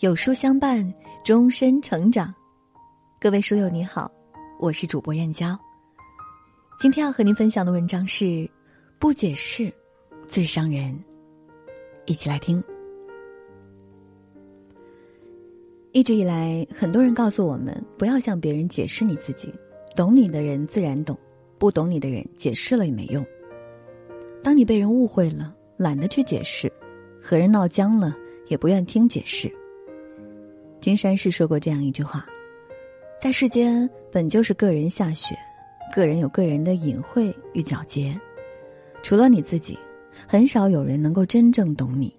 有书相伴，终身成长。各位书友你好，我是主播燕娇。今天要和您分享的文章是：不解释最伤人。一起来听。一直以来，很多人告诉我们，不要向别人解释你自己，懂你的人自然懂，不懂你的人解释了也没用。当你被人误会了，懒得去解释；和人闹僵了，也不愿听解释。金山寺说过这样一句话：“在世间本就是个人下雪，个人有个人的隐晦与皎洁，除了你自己，很少有人能够真正懂你。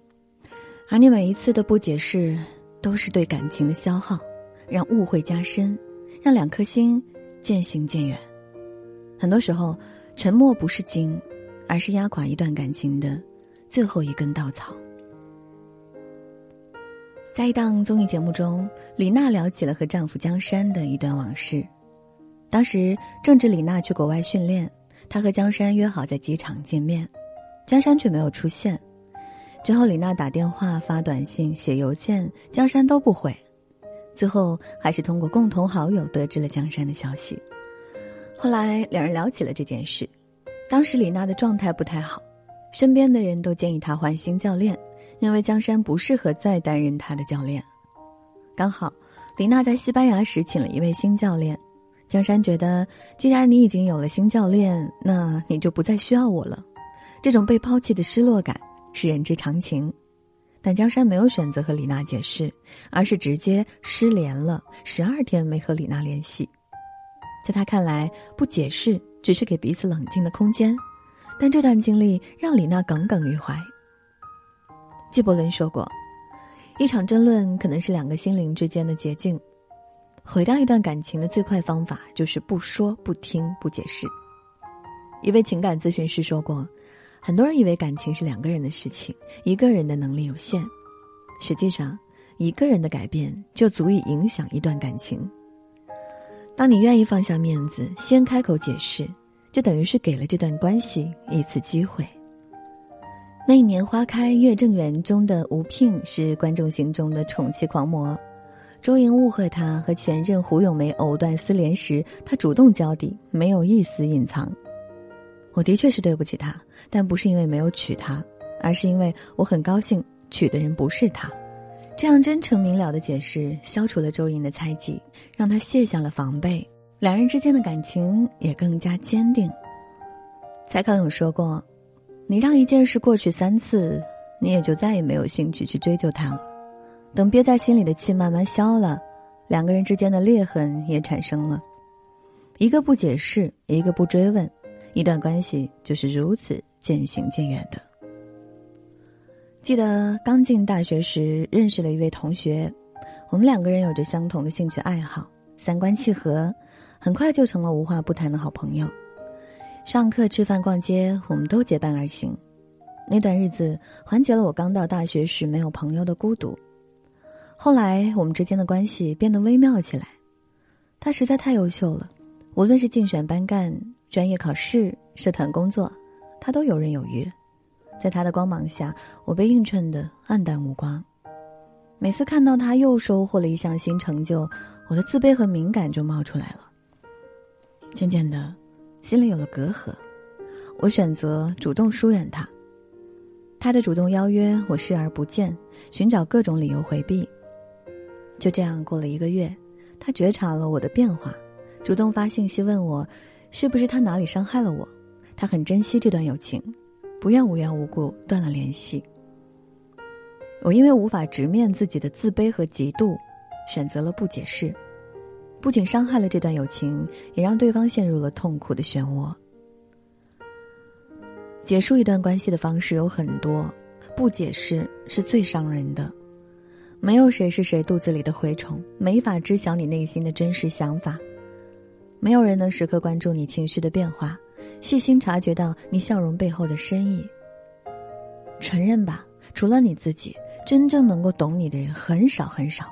而你每一次的不解释，都是对感情的消耗，让误会加深，让两颗心渐行渐远。很多时候，沉默不是金，而是压垮一段感情的最后一根稻草。”在一档综艺节目中，李娜聊起了和丈夫江山的一段往事。当时正值李娜去国外训练，她和江山约好在机场见面，江山却没有出现。之后，李娜打电话、发短信、写邮件，江山都不回。最后，还是通过共同好友得知了江山的消息。后来，两人聊起了这件事。当时李娜的状态不太好，身边的人都建议她换新教练。认为江山不适合再担任他的教练，刚好李娜在西班牙时请了一位新教练，江山觉得既然你已经有了新教练，那你就不再需要我了。这种被抛弃的失落感是人之常情，但江山没有选择和李娜解释，而是直接失联了，十二天没和李娜联系。在他看来，不解释只是给彼此冷静的空间，但这段经历让李娜耿耿于怀。纪伯伦说过：“一场争论可能是两个心灵之间的捷径，毁掉一段感情的最快方法就是不说、不听、不解释。”一位情感咨询师说过：“很多人以为感情是两个人的事情，一个人的能力有限，实际上，一个人的改变就足以影响一段感情。当你愿意放下面子，先开口解释，就等于是给了这段关系一次机会。”那一年花开月正圆中的吴聘是观众心中的宠妻狂魔，周莹误会他和前任胡咏梅藕断丝连时，他主动交底，没有一丝隐藏。我的确是对不起他，但不是因为没有娶她，而是因为我很高兴娶的人不是他。这样真诚明了的解释，消除了周莹的猜忌，让他卸下了防备，两人之间的感情也更加坚定。蔡康永说过。你让一件事过去三次，你也就再也没有兴趣去追究它了。等憋在心里的气慢慢消了，两个人之间的裂痕也产生了。一个不解释，一个不追问，一段关系就是如此渐行渐远的。记得刚进大学时认识了一位同学，我们两个人有着相同的兴趣爱好，三观契合，很快就成了无话不谈的好朋友。上课、吃饭、逛街，我们都结伴而行。那段日子缓解了我刚到大学时没有朋友的孤独。后来，我们之间的关系变得微妙起来。他实在太优秀了，无论是竞选班干、专业考试、社团工作，他都游刃有余。在他的光芒下，我被映衬的黯淡无光。每次看到他又收获了一项新成就，我的自卑和敏感就冒出来了。渐渐的。心里有了隔阂，我选择主动疏远他。他的主动邀约，我视而不见，寻找各种理由回避。就这样过了一个月，他觉察了我的变化，主动发信息问我，是不是他哪里伤害了我？他很珍惜这段友情，不愿无缘无故断了联系。我因为无法直面自己的自卑和嫉妒，选择了不解释。不仅伤害了这段友情，也让对方陷入了痛苦的漩涡。结束一段关系的方式有很多，不解释是最伤人的。没有谁是谁肚子里的蛔虫，没法知晓你内心的真实想法。没有人能时刻关注你情绪的变化，细心察觉到你笑容背后的深意。承认吧，除了你自己，真正能够懂你的人很少很少。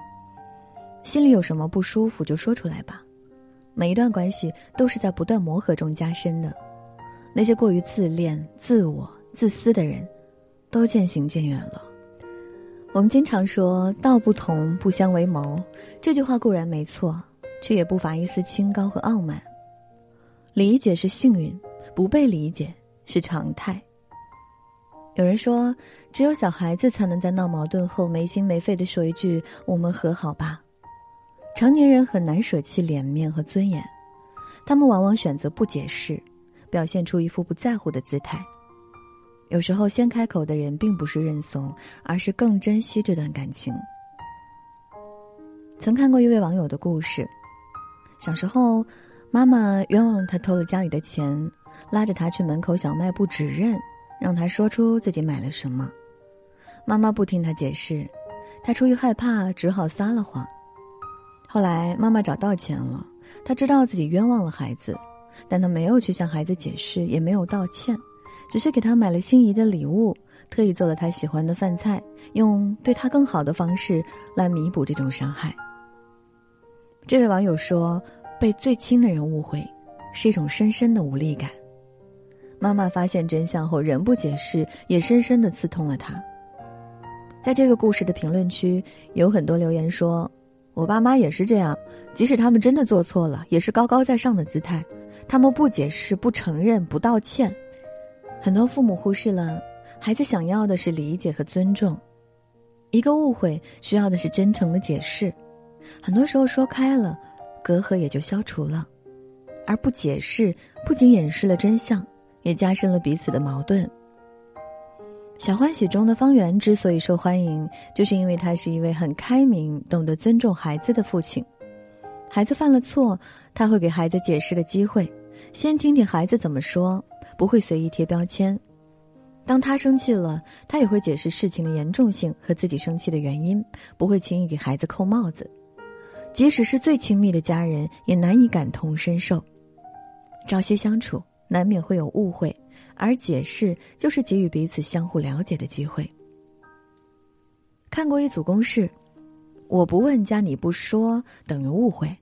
心里有什么不舒服就说出来吧，每一段关系都是在不断磨合中加深的。那些过于自恋、自我、自私的人，都渐行渐远了。我们经常说“道不同，不相为谋”，这句话固然没错，却也不乏一丝清高和傲慢。理解是幸运，不被理解是常态。有人说，只有小孩子才能在闹矛盾后没心没肺的说一句“我们和好吧”。成年人很难舍弃脸面和尊严，他们往往选择不解释，表现出一副不在乎的姿态。有时候，先开口的人并不是认怂，而是更珍惜这段感情。曾看过一位网友的故事：小时候，妈妈冤枉他偷了家里的钱，拉着他去门口小卖部指认，让他说出自己买了什么。妈妈不听他解释，他出于害怕，只好撒了谎。后来，妈妈找到钱了，她知道自己冤枉了孩子，但她没有去向孩子解释，也没有道歉。只是给他买了心仪的礼物，特意做了他喜欢的饭菜，用对他更好的方式来弥补这种伤害。这位网友说：“被最亲的人误会，是一种深深的无力感。”妈妈发现真相后仍不解释，也深深的刺痛了他。在这个故事的评论区，有很多留言说：“我爸妈也是这样，即使他们真的做错了，也是高高在上的姿态，他们不解释、不承认、不道歉。”很多父母忽视了，孩子想要的是理解和尊重，一个误会需要的是真诚的解释，很多时候说开了，隔阂也就消除了，而不解释不仅掩饰了真相，也加深了彼此的矛盾。小欢喜中的方圆之所以受欢迎，就是因为他是一位很开明、懂得尊重孩子的父亲。孩子犯了错，他会给孩子解释的机会，先听听孩子怎么说。不会随意贴标签，当他生气了，他也会解释事情的严重性和自己生气的原因，不会轻易给孩子扣帽子。即使是最亲密的家人，也难以感同身受。朝夕相处，难免会有误会，而解释就是给予彼此相互了解的机会。看过一组公式：我不问加你不说等于误会，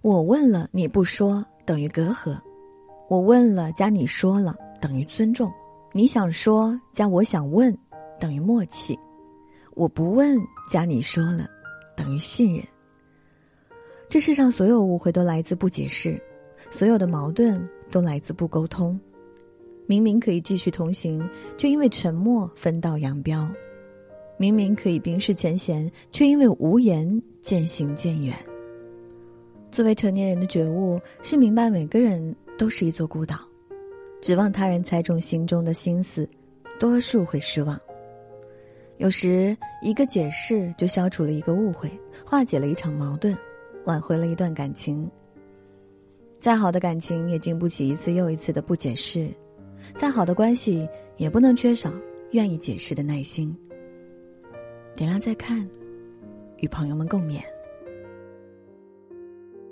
我问了你不说等于隔阂。我问了加你说了等于尊重，你想说加我想问等于默契，我不问加你说了等于信任。这世上所有误会都来自不解释，所有的矛盾都来自不沟通。明明可以继续同行，却因为沉默分道扬镳；明明可以冰释前嫌，却因为无言渐行渐远。作为成年人的觉悟是明白每个人。都是一座孤岛，指望他人猜中心中的心思，多数会失望。有时一个解释就消除了一个误会，化解了一场矛盾，挽回了一段感情。再好的感情也经不起一次又一次的不解释，再好的关系也不能缺少愿意解释的耐心。点亮再看，与朋友们共勉。